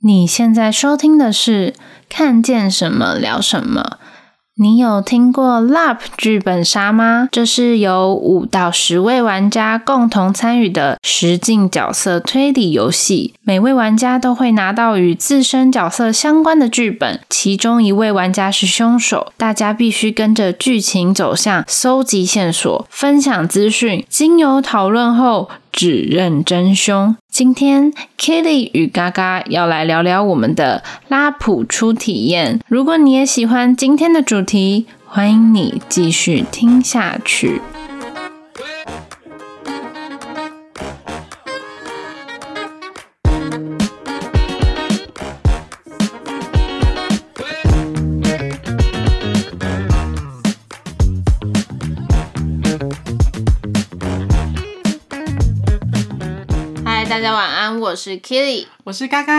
你现在收听的是《看见什么聊什么》。你有听过 LARP 剧本杀吗？这是由五到十位玩家共同参与的实境角色推理游戏。每位玩家都会拿到与自身角色相关的剧本，其中一位玩家是凶手。大家必须跟着剧情走向，搜集线索，分享资讯，经由讨论后指认真凶。今天 Kitty 与嘎嘎要来聊聊我们的拉普初体验。如果你也喜欢今天的主题，欢迎你继续听下去。我是 Kitty，我是嘎嘎，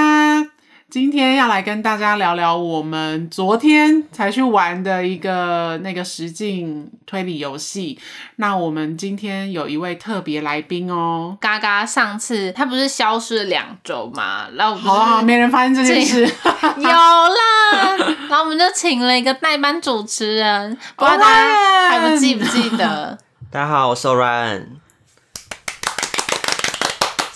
今天要来跟大家聊聊我们昨天才去玩的一个那个实境推理游戏。那我们今天有一位特别来宾哦，嘎嘎上次他不是消失了两周吗？然后好了好，没人发现这件事，有啦。然后我们就请了一个代班主持人，不知道大家还不记不记得？大家好，我是 Orion。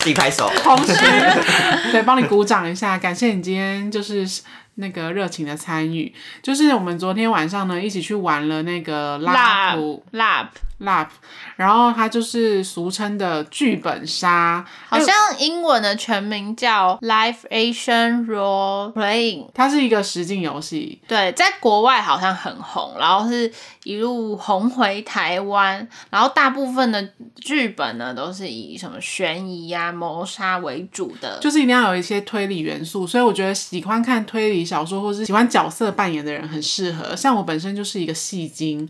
自己拍手，同时 对，帮你鼓掌一下，感谢你今天就是那个热情的参与。就是我们昨天晚上呢，一起去玩了那个 LARP LARP LARP，然后它就是俗称的剧本杀，好像英文的全名叫 Live Action Role Playing，它是一个实境游戏，对，在国外好像很红，然后是一路红回台湾，然后大部分的剧本呢都是以什么悬疑啊、谋杀为主的，就是一定要有一些推理元素，所以我觉得喜欢看推理小说或是喜欢角色扮演的人很适合，像我本身就是一个戏精，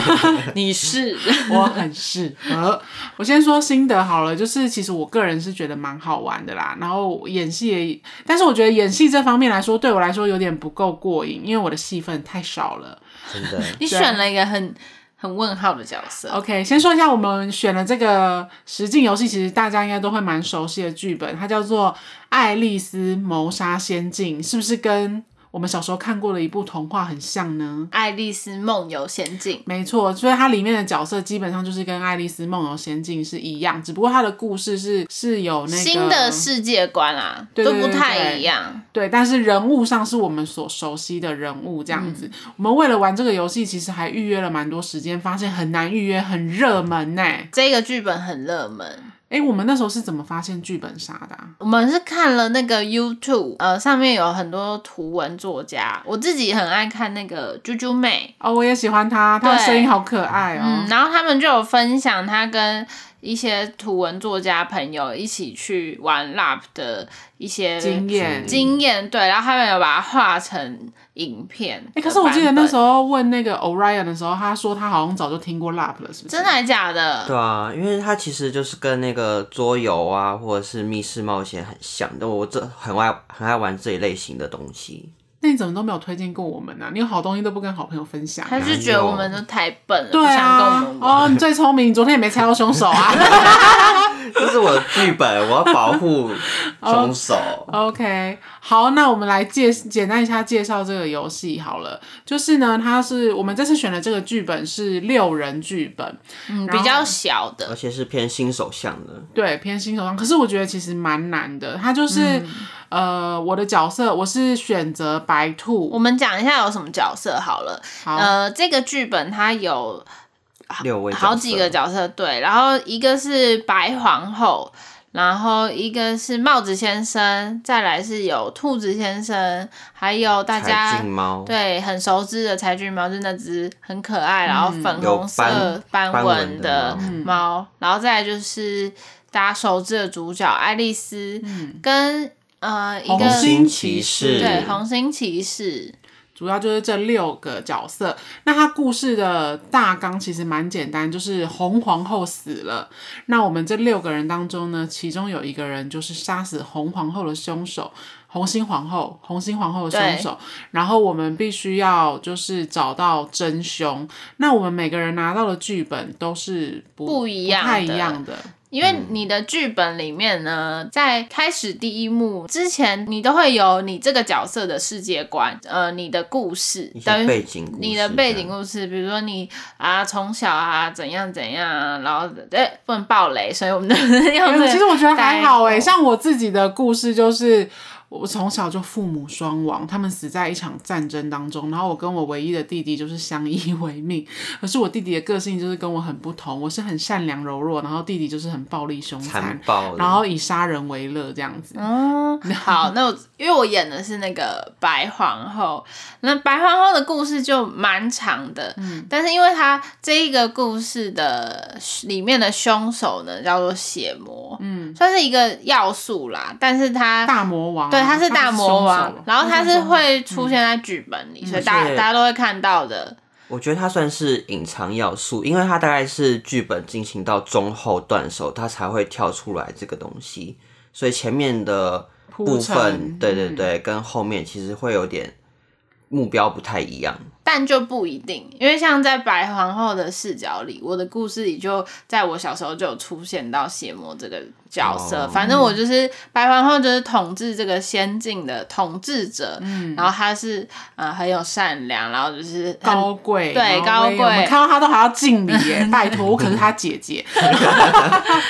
你是。我很适合。我先说心得好了，就是其实我个人是觉得蛮好玩的啦。然后演戏也，但是我觉得演戏这方面来说，对我来说有点不够过瘾，因为我的戏份太少了。真的，你选了一个很很问号的角色。OK，先说一下我们选了这个实境游戏，其实大家应该都会蛮熟悉的剧本，它叫做《爱丽丝谋杀仙境》，是不是跟？我们小时候看过的一部童话很像呢，《爱丽丝梦游仙境》。没错，所以它里面的角色基本上就是跟《爱丽丝梦游仙境》是一样，只不过它的故事是是有那个新的世界观啊，对对对对，都不太一样。对，但是人物上是我们所熟悉的人物这样子。嗯、我们为了玩这个游戏，其实还预约了蛮多时间，发现很难预约，很热门呢。这个剧本很热门。哎，我们那时候是怎么发现剧本杀的啊？我们是看了那个 YouTube，呃，上面有很多图文作家，我自己很爱看那个啾啾妹哦，我也喜欢她，她的声音好可爱哦。嗯，然后他们就有分享她跟一些图文作家朋友一起去玩 LARP 的一些经验经验，对，然后他们有把它画成影片。哎，可是我记得那时候问那个 Orion 的时候，他说他好像早就听过 LARP 了，是不是？真的还假的？对啊，因为他其实就是跟那个桌游啊，或者是密室冒险很像的，我这很爱很爱玩这一类型的东西。那你怎么都没有推荐过我们呢、啊？你有好东西都不跟好朋友分享、啊？他是觉得我们都太笨了，对啊，哦，你最聪明，你昨天也没猜到凶手啊。这是我的剧本，我要保护 凶手。Oh, OK，好，那我们来介简单一下介绍这个游戏好了。就是呢，它是我们这次选的这个剧本是六人剧本，嗯，比较小的，而且是偏新手向的。对，偏新手向。可是我觉得其实蛮难的，它就是。嗯呃，我的角色我是选择白兔。我们讲一下有什么角色好了。好。呃，这个剧本它有六位好几个角色，对。然后一个是白皇后，然后一个是帽子先生，再来是有兔子先生，还有大家对很熟知的柴郡猫，就是那只很可爱，然后粉红色斑纹的猫。然后再来就是大家熟知的主角爱丽丝，嗯，跟。呃，一个红心骑士，对，红心骑士，主要就是这六个角色。那他故事的大纲其实蛮简单，就是红皇后死了。那我们这六个人当中呢，其中有一个人就是杀死红皇后的凶手，红心皇后，红心皇后的凶手。然后我们必须要就是找到真凶。那我们每个人拿到的剧本都是不，不一样，不太一样的。因为你的剧本里面呢，在开始第一幕之前，你都会有你这个角色的世界观，呃，你的故事，等于背景你的背景故事，比如说你啊从小啊怎样怎样，然后对不能暴雷，所以我们的 要、欸、其实我觉得还好哎，像我自己的故事就是。我从小就父母双亡，他们死在一场战争当中，然后我跟我唯一的弟弟就是相依为命。可是我弟弟的个性就是跟我很不同，我是很善良柔弱，然后弟弟就是很暴力凶残，然后以杀人为乐这样子。嗯，好，那我因为我演的是那个白皇后，那白皇后的故事就蛮长的，嗯，但是因为她这一个故事的里面的凶手呢叫做血魔，嗯，算是一个要素啦，但是他大魔王。对，他是大魔王，然后他是会出现在剧本里，嗯、所以大家大家都会看到的。我觉得他算是隐藏要素，因为他大概是剧本进行到中后段的时候，他才会跳出来这个东西，所以前面的部分，对对对，跟后面其实会有点目标不太一样。但就不一定，因为像在白皇后的视角里，我的故事里就在我小时候就有出现到邪魔这个角色。Oh. 反正我就是白皇后，就是统治这个仙境的统治者。嗯，然后她是呃很有善良，然后就是高贵，对高贵。我们看到她都还要敬礼耶，拜托，我可是她姐姐。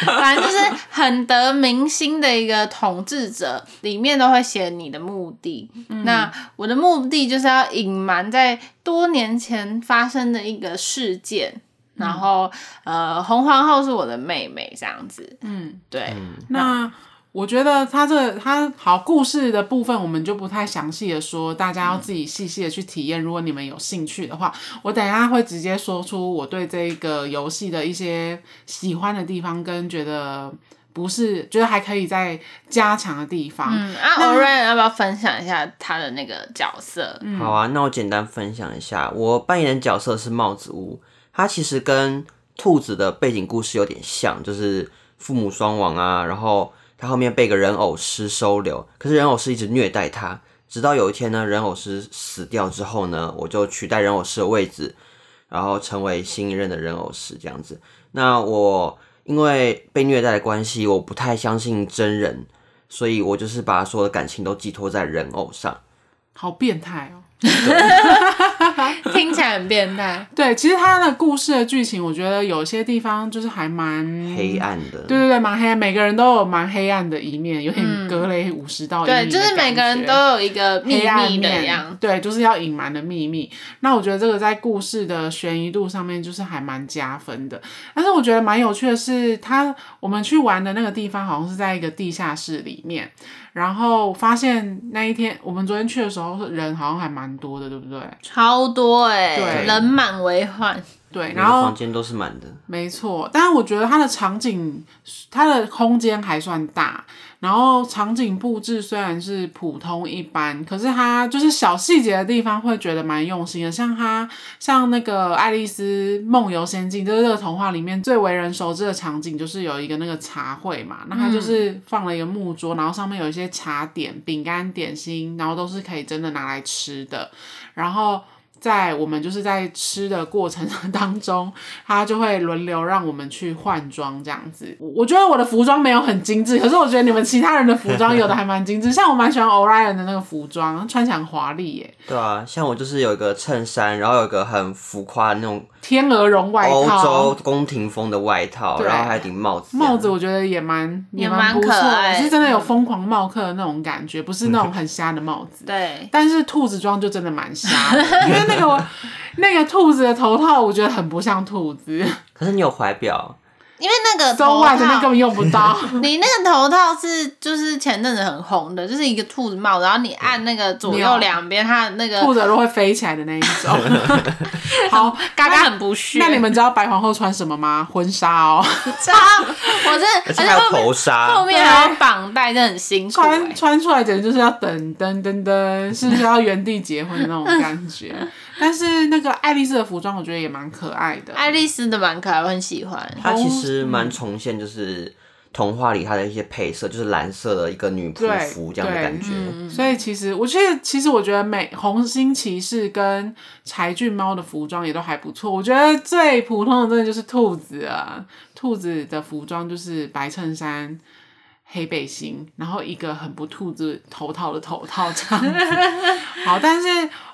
反正就是很得民心的一个统治者，里面都会写你的目的。嗯、那我的目的就是要隐瞒在。多年前发生的一个事件，嗯、然后呃，红皇后是我的妹妹，这样子，嗯，对。嗯、那我觉得他这个他好故事的部分，我们就不太详细的说，大家要自己细细的去体验。嗯、如果你们有兴趣的话，我等一下会直接说出我对这个游戏的一些喜欢的地方，跟觉得。不是，觉得还可以再加强的地方。嗯，啊，Orion 要不要分享一下他的那个角色？嗯、好啊，那我简单分享一下，我扮演的角色是帽子屋，他其实跟兔子的背景故事有点像，就是父母双亡啊，然后他后面被个人偶师收留，可是人偶师一直虐待他，直到有一天呢，人偶师死掉之后呢，我就取代人偶师的位置，然后成为新一任的人偶师这样子。那我。因为被虐待的关系，我不太相信真人，所以我就是把所有的感情都寄托在人偶上。好变态哦！对 听起来很变态。对，其实他的故事的剧情，我觉得有些地方就是还蛮黑暗的。对对对，蛮黑暗，每个人都有蛮黑暗的一面，有点格雷五十道、嗯。对，就是每个人都有一个秘密的样。对，就是要隐瞒的秘密。那我觉得这个在故事的悬疑度上面就是还蛮加分的。但是我觉得蛮有趣的是，他我们去玩的那个地方好像是在一个地下室里面。然后发现那一天，我们昨天去的时候，人好像还蛮多的，对不对？超多哎、欸，对人满为患。对，然后房间都是满的。没错，但是我觉得它的场景，它的空间还算大。然后场景布置虽然是普通一般，可是它就是小细节的地方会觉得蛮用心的。像它，像那个《爱丽丝梦游仙境》，就是这个童话里面最为人熟知的场景，就是有一个那个茶会嘛。那它就是放了一个木桌，然后上面有一些茶点、饼干、点心，然后都是可以真的拿来吃的。然后。在我们就是在吃的过程 当中，他就会轮流让我们去换装这样子。我觉得我的服装没有很精致，可是我觉得你们其他人的服装有的还蛮精致。像我蛮喜欢 Orion 的那个服装，穿起来很华丽耶。对啊，像我就是有一个衬衫，然后有一个很浮夸的那种天鹅绒外套，欧洲宫廷风的外套，然后还有顶帽子。帽子我觉得也蛮也蛮不错，是真的有疯狂帽客的那种感觉，不是那种很瞎的帽子。对，但是兔子装就真的蛮瞎的，因为。那个我那个兔子的头套，我觉得很不像兔子。可是你有怀表，因为那个头套根本用不到。你那个头套是就是前阵子很红的，就是一个兔子帽，然后你按那个左右两边，它那个兔子都会飞起来的那一种。好，嘎嘎很不屑。那你们知道白皇后穿什么吗？婚纱哦，知道。我这而且还有头纱，后面还有绑带，就很辛苦。穿穿出来简直就是要噔噔噔噔，是不是要原地结婚的那种感觉？但是那个爱丽丝的服装，我觉得也蛮可爱的。爱丽丝的蛮可爱，我很喜欢。它其实蛮重现，就是童话里它的一些配色，就是蓝色的一个女仆服这样的感觉。嗯、所以其实我觉得，其实我觉得美红星骑士跟柴郡猫的服装也都还不错。我觉得最普通的真的就是兔子啊，兔子的服装就是白衬衫。黑背心，然后一个很不兔子头套的头套这样子。好，但是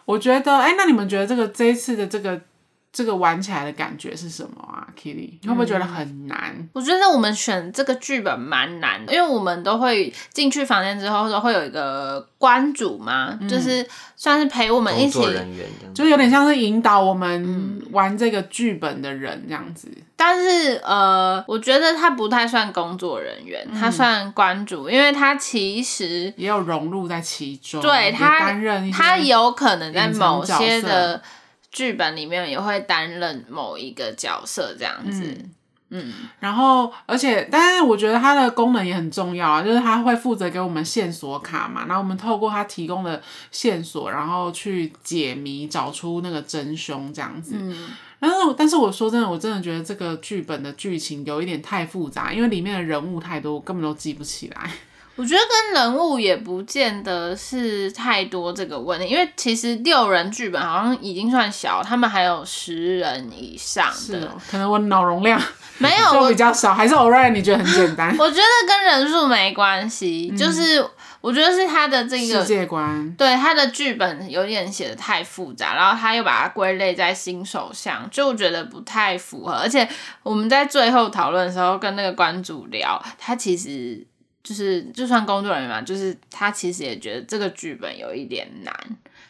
我觉得，哎，那你们觉得这个这一次的这个这个玩起来的感觉是什么啊？Kitty，你会不会觉得很难？嗯，我觉得我们选这个剧本蛮难的，因为我们都会进去房间之后都会有一个关主嘛，嗯、就是算是陪我们一起，就有点像是引导我们玩这个剧本的人这样子。但是呃，我觉得他不太算工作人员，他算关主，嗯、因为他其实也有融入在其中。对，他担任他有可能在某些的剧本里面也会担任某一个角色这样子。嗯，嗯，然后而且，但是我觉得它的功能也很重要啊，就是它会负责给我们线索卡嘛，然后我们透过它提供的线索，然后去解谜，找出那个真凶这样子。嗯。但是，但是我说真的，我真的觉得这个剧本的剧情有一点太复杂，因为里面的人物太多，我根本都记不起来。我觉得跟人物也不见得是太多这个问题，因为其实六人剧本好像已经算小，他们还有十人以上的。是哦，可能我脑容量 没有我比较少，还是 Orion 你觉得很简单？我觉得跟人数没关系，就是。嗯我觉得是他的这个世界观，对他的剧本有点写的太复杂，然后他又把它归类在新手向，就觉得不太符合。而且我们在最后讨论的时候，跟那个关主聊，他其实就是就算工作人员嘛，就是他其实也觉得这个剧本有一点难，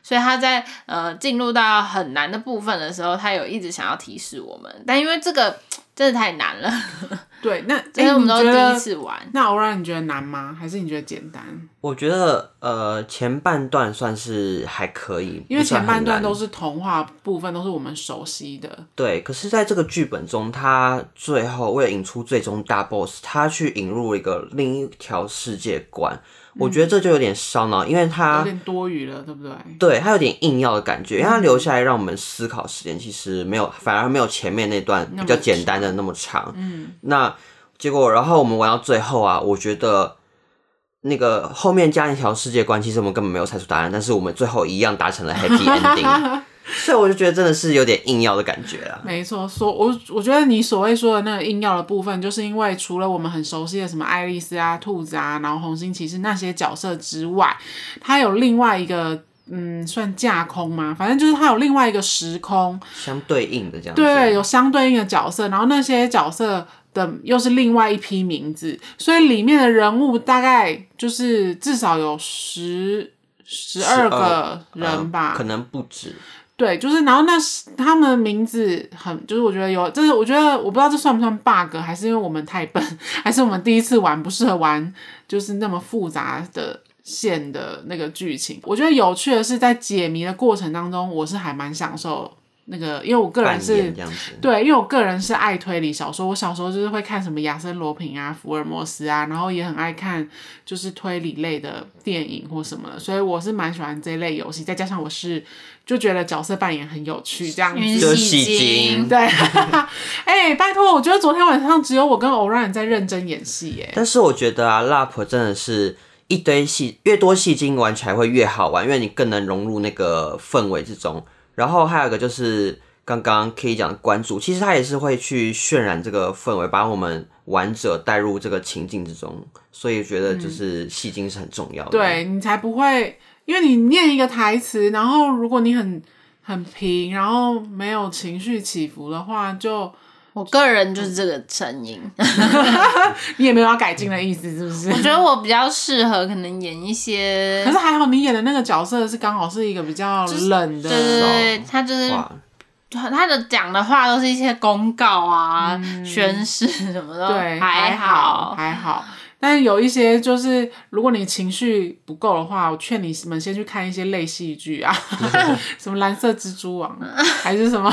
所以他在呃进入到很难的部分的时候，他有一直想要提示我们，但因为这个。真的太难了。对，那因为 我们都第一次玩。那欧然你觉得难吗？还是你觉得简单？我觉得呃前半段算是还可以，因为前半段都是童话部分，都是我们熟悉的。对，可是在这个剧本中，他最后为了引出最终大 boss，他去引入一个另一条世界观。我觉得这就有点烧脑，因为它有点多余了，对不对？对，它有点硬要的感觉，因为它留下来让我们思考时间，其实没有，反而没有前面那段比较简单的那么长。嗯，那结果，然后我们玩到最后啊，我觉得那个后面加一条世界观，其实我们根本没有猜出答案，但是我们最后一样达成了 happy ending。所以我就觉得真的是有点硬要的感觉啊。没错，所我我觉得你所谓说的那个硬要的部分，就是因为除了我们很熟悉的什么爱丽丝啊、兔子啊，然后红心骑士那些角色之外，它有另外一个嗯，算架空吗？反正就是它有另外一个时空相对应的这样。对，有相对应的角色，然后那些角色的又是另外一批名字，所以里面的人物大概就是至少有十十二个人吧，呃，可能不止。对，就是，然后那是他们名字很，就是我觉得有，就是我觉得我不知道这算不算 bug，还是因为我们太笨，还是我们第一次玩不适合玩，就是那么复杂的线的那个剧情。我觉得有趣的是在解谜的过程当中，我是还蛮享受。那个，因为我个人是，对，因为我个人是爱推理小说。我小时候就是会看什么亚森罗平啊、福尔摩斯啊，然后也很爱看就是推理类的电影或什么的，所以我是蛮喜欢这一类游戏。再加上我是就觉得角色扮演很有趣，这样子。戏精。对。哎、欸，拜托，我觉得昨天晚上只有我跟 Orion 在认真演戏耶。但是我觉得啊，LARP 真的是一堆戏，越多戏精玩起来会越好玩，因为你更能融入那个氛围之中。然后还有一个就是刚刚可以讲的关注，其实他也是会去渲染这个氛围，把我们玩者带入这个情境之中，所以觉得就是戏精是很重要的。嗯、对，你才不会，因为你念一个台词，然后如果你很很平，然后没有情绪起伏的话，就我个人就是这个声音，你也没有要改进的意思，是不是？我觉得我比较适合可能演一些，可是还好你演的那个角色是刚好是一个比较冷的，就是、对对对，他就是他的讲的话都是一些公告啊、嗯、宣誓什么的，对，还好还好。但有一些就是，如果你情绪不够的话，我劝你们先去看一些类戏剧啊，什么蓝色蜘蛛网，还是什么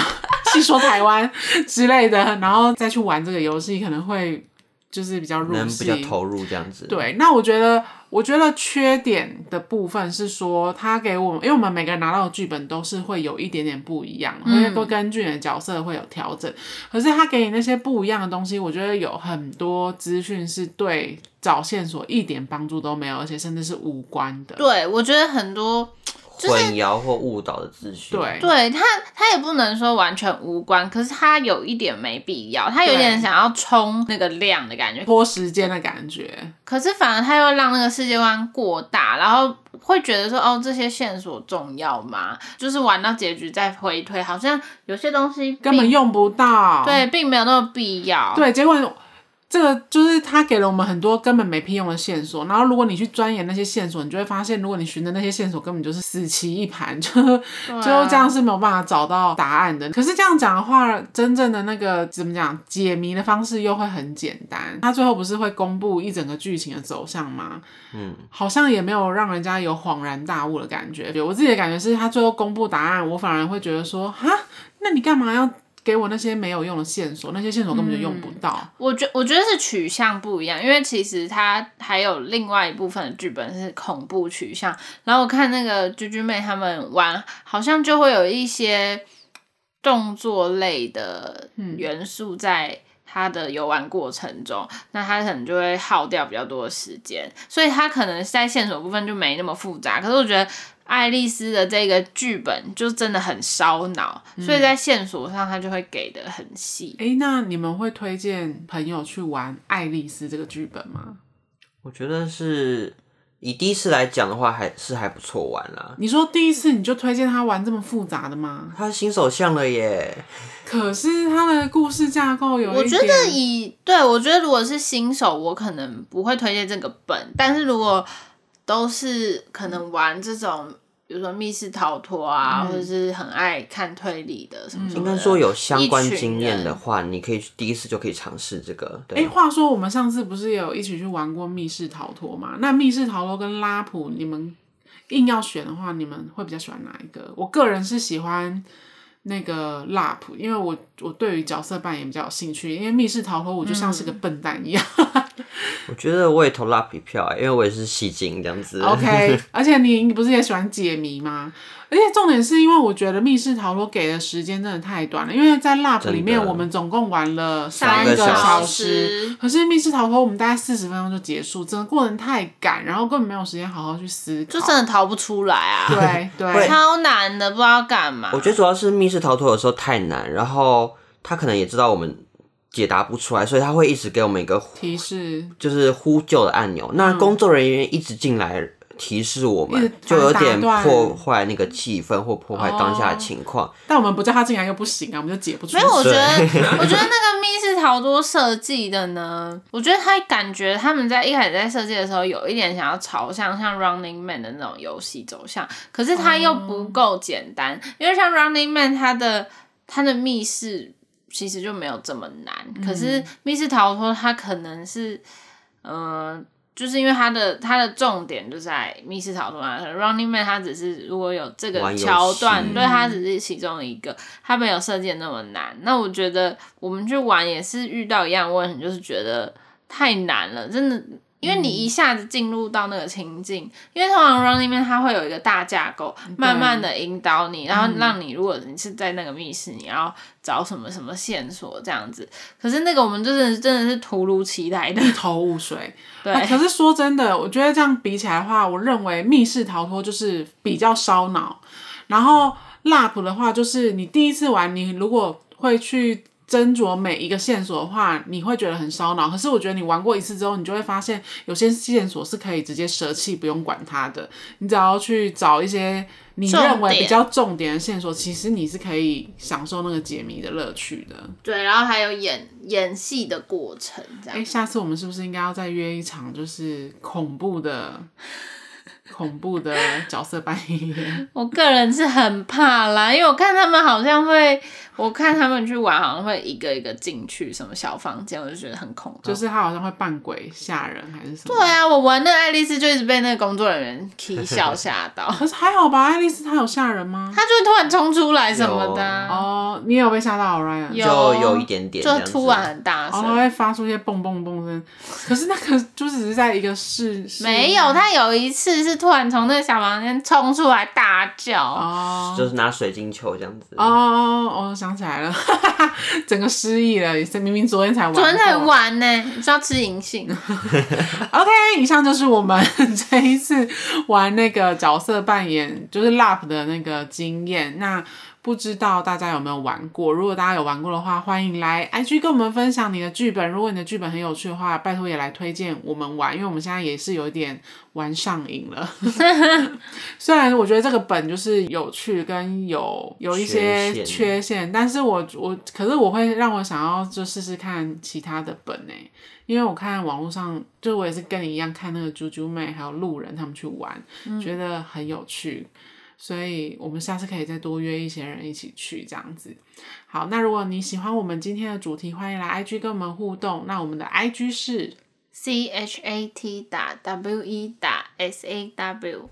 戏说台湾之类的，然后再去玩这个游戏，可能会就是比较入戏，能比较投入这样子。对，那我觉得，我觉得缺点的部分是说，他给我们，因为我们每个人拿到的剧本都是会有一点点不一样，因为都根据你的角色会有调整。可是他给你那些不一样的东西，我觉得有很多资讯是对找线索一点帮助都没有，而且甚至是无关的。对，我觉得很多。混淆或误导的资讯，对，对他，他也不能说完全无关，可是他有一点没必要，他有点想要冲那个量的感觉，拖时间的感觉。可是反而他又让那个世界观过大，然后会觉得说，哦，这些线索重要吗？就是玩到结局再回推，好像有些东西根本用不到，对，并没有那么必要。对，结果。这个就是他给了我们很多根本没屁用的线索，然后如果你去钻研那些线索，你就会发现，如果你寻的那些线索根本就是死棋一盘，就就这样是没有办法找到答案的。可是这样讲的话，真正的那个怎么讲解谜的方式又会很简单。他最后不是会公布一整个剧情的走向吗？嗯，好像也没有让人家有恍然大悟的感觉。我自己的感觉是他最后公布答案，我反而会觉得说，哈，那你干嘛要？给我那些没有用的线索，那些线索根本就用不到。嗯、我觉我觉得是取向不一样，因为其实它还有另外一部分的剧本是恐怖取向。然后我看那个居居妹他们玩，好像就会有一些动作类的元素在他的游玩过程中，嗯、那他可能就会耗掉比较多的时间，所以他可能在线索部分就没那么复杂。可是我觉得。爱丽丝的这个剧本就真的很烧脑，嗯、所以在线索上他就会给的很细。哎、欸，那你们会推荐朋友去玩爱丽丝这个剧本吗？我觉得是以第一次来讲的话，还是还不错玩啦。你说第一次你就推荐他玩这么复杂的吗？他新手向了耶。可是他的故事架构有，我觉得以对我觉得如果是新手，我可能不会推荐这个本，但是如果都是可能玩这种，比如说密室逃脱啊，嗯、或者是很爱看推理的什么什么的。应该说有相关经验的话，你可以第一次就可以尝试这个。哎、欸，话说我们上次不是有一起去玩过密室逃脱吗？那密室逃脱跟拉普，你们硬要选的话，你们会比较喜欢哪一个？我个人是喜欢。那个 LARP，因为我我对于角色扮演比较有兴趣，因为密室逃脱我就像是个笨蛋一样。嗯、我觉得我也投一票，因为我也是戏精这样子。OK，而且你你不是也喜欢解谜吗？而且重点是因为我觉得密室逃脱给的时间真的太短了，因为在 LARP 里面我们总共玩了三个小时，可是密室逃脱我们大概四十分钟就结束，真的过程太赶，然后根本没有时间好好去思考，就真的逃不出来啊！对 对，超难的，不知道干嘛。我觉得主要是密室逃脱有时候太难，然后他可能也知道我们解答不出来，所以他会一直给我们一个提示，就是呼救的按钮。嗯、那工作人员一直进来。提示我们就有点破坏那个气氛或破坏当下的情况，哦，但我们不叫他进来又不行啊，我们就解不出来。没有，我觉得，我觉得那个密室逃脱设计的呢，我觉得他感觉他们在一开始在设计的时候有一点想要朝向像 Running Man 的那种游戏走向，可是他又不够简单，哦，因为像 Running Man 他的他的密室其实就没有这么难，嗯，可是密室逃脱它可能是呃。就是因为它的它的重点就在密室逃脱啊，Running Man 它只是如果有这个桥段，对，它只是其中一个，它没有设计那么难。那我觉得我们去玩也是遇到一样问题，就是觉得太难了，真的。因为你一下子进入到那个情境，嗯、因为通常 Running Man 它会有一个大架构，慢慢的引导你，然后让你如果你是在那个密室，你要找什么什么线索这样子。可是那个我们就是真的是突如其来的，一头雾水。对、啊，可是说真的，我觉得这样比起来的话，我认为密室逃脱就是比较烧脑，然后 LARP 的话，就是你第一次玩，你如果会去。斟酌每一个线索的话，你会觉得很烧脑。可是我觉得你玩过一次之后，你就会发现有些线索是可以直接舍弃，不用管它的。你只要去找一些你认为比较重点的线索，其实你是可以享受那个解谜的乐趣的。对，然后还有演演戏的过程，这样。哎，下次我们是不是应该要再约一场，就是恐怖的？恐怖的角色扮演？我个人是很怕啦，因为我看他们好像会，我看他们去玩好像会一个一个进去什么小房间，我就觉得很恐怖。就是他好像会扮鬼吓人还是什么？对啊，我玩那爱丽丝就一直被那个工作人员 啼笑吓到。可是还好吧，爱丽丝她有吓人吗？她就会突然冲出来什么的、啊。哦，你有被吓到，Ryan？有就有一点点，就突然很大声，然后会发出一些蹦蹦蹦声。可是那个就只是在一个室，没有，他有一次是突然从那个小房间冲出来大叫，哦，就是拿水晶球这样子。哦哦，我想起来了，整个失忆了，明明昨天才玩，昨天才玩呢，你是要吃银杏。OK，以上就是我们 这一次玩那个角色扮演，就是 LARP 的那个经验。那不知道大家有没有玩过？如果大家有玩过的话，欢迎来 IG 跟我们分享你的剧本。如果你的剧本很有趣的话，拜托也来推荐我们玩，因为我们现在也是有一点玩上瘾了。虽然我觉得这个本就是有趣跟有有一些缺陷，缺陷，但是我我可是我会让我想要就试试看其他的本呢，因为我看网络上，就我也是跟你一样看那个猪猪妹还有路人他们去玩，嗯、觉得很有趣。所以我们下次可以再多约一些人一起去这样子。好，那如果你喜欢我们今天的主题，欢迎来 IG 跟我们互动。那我们的 IG 是 C H A T 打 W E 打 S A W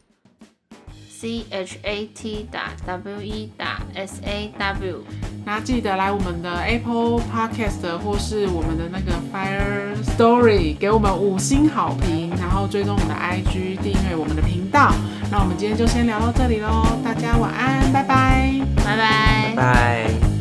C H A T 打 W E 打 S A W。那记得来我们的 Apple Podcast 或是我们的那个 Fire Story 给我们五星好评，然后追踪我们的 IG，订阅我们的频道。那我们今天就先聊到这里喽，大家晚安，拜拜，拜拜，拜拜。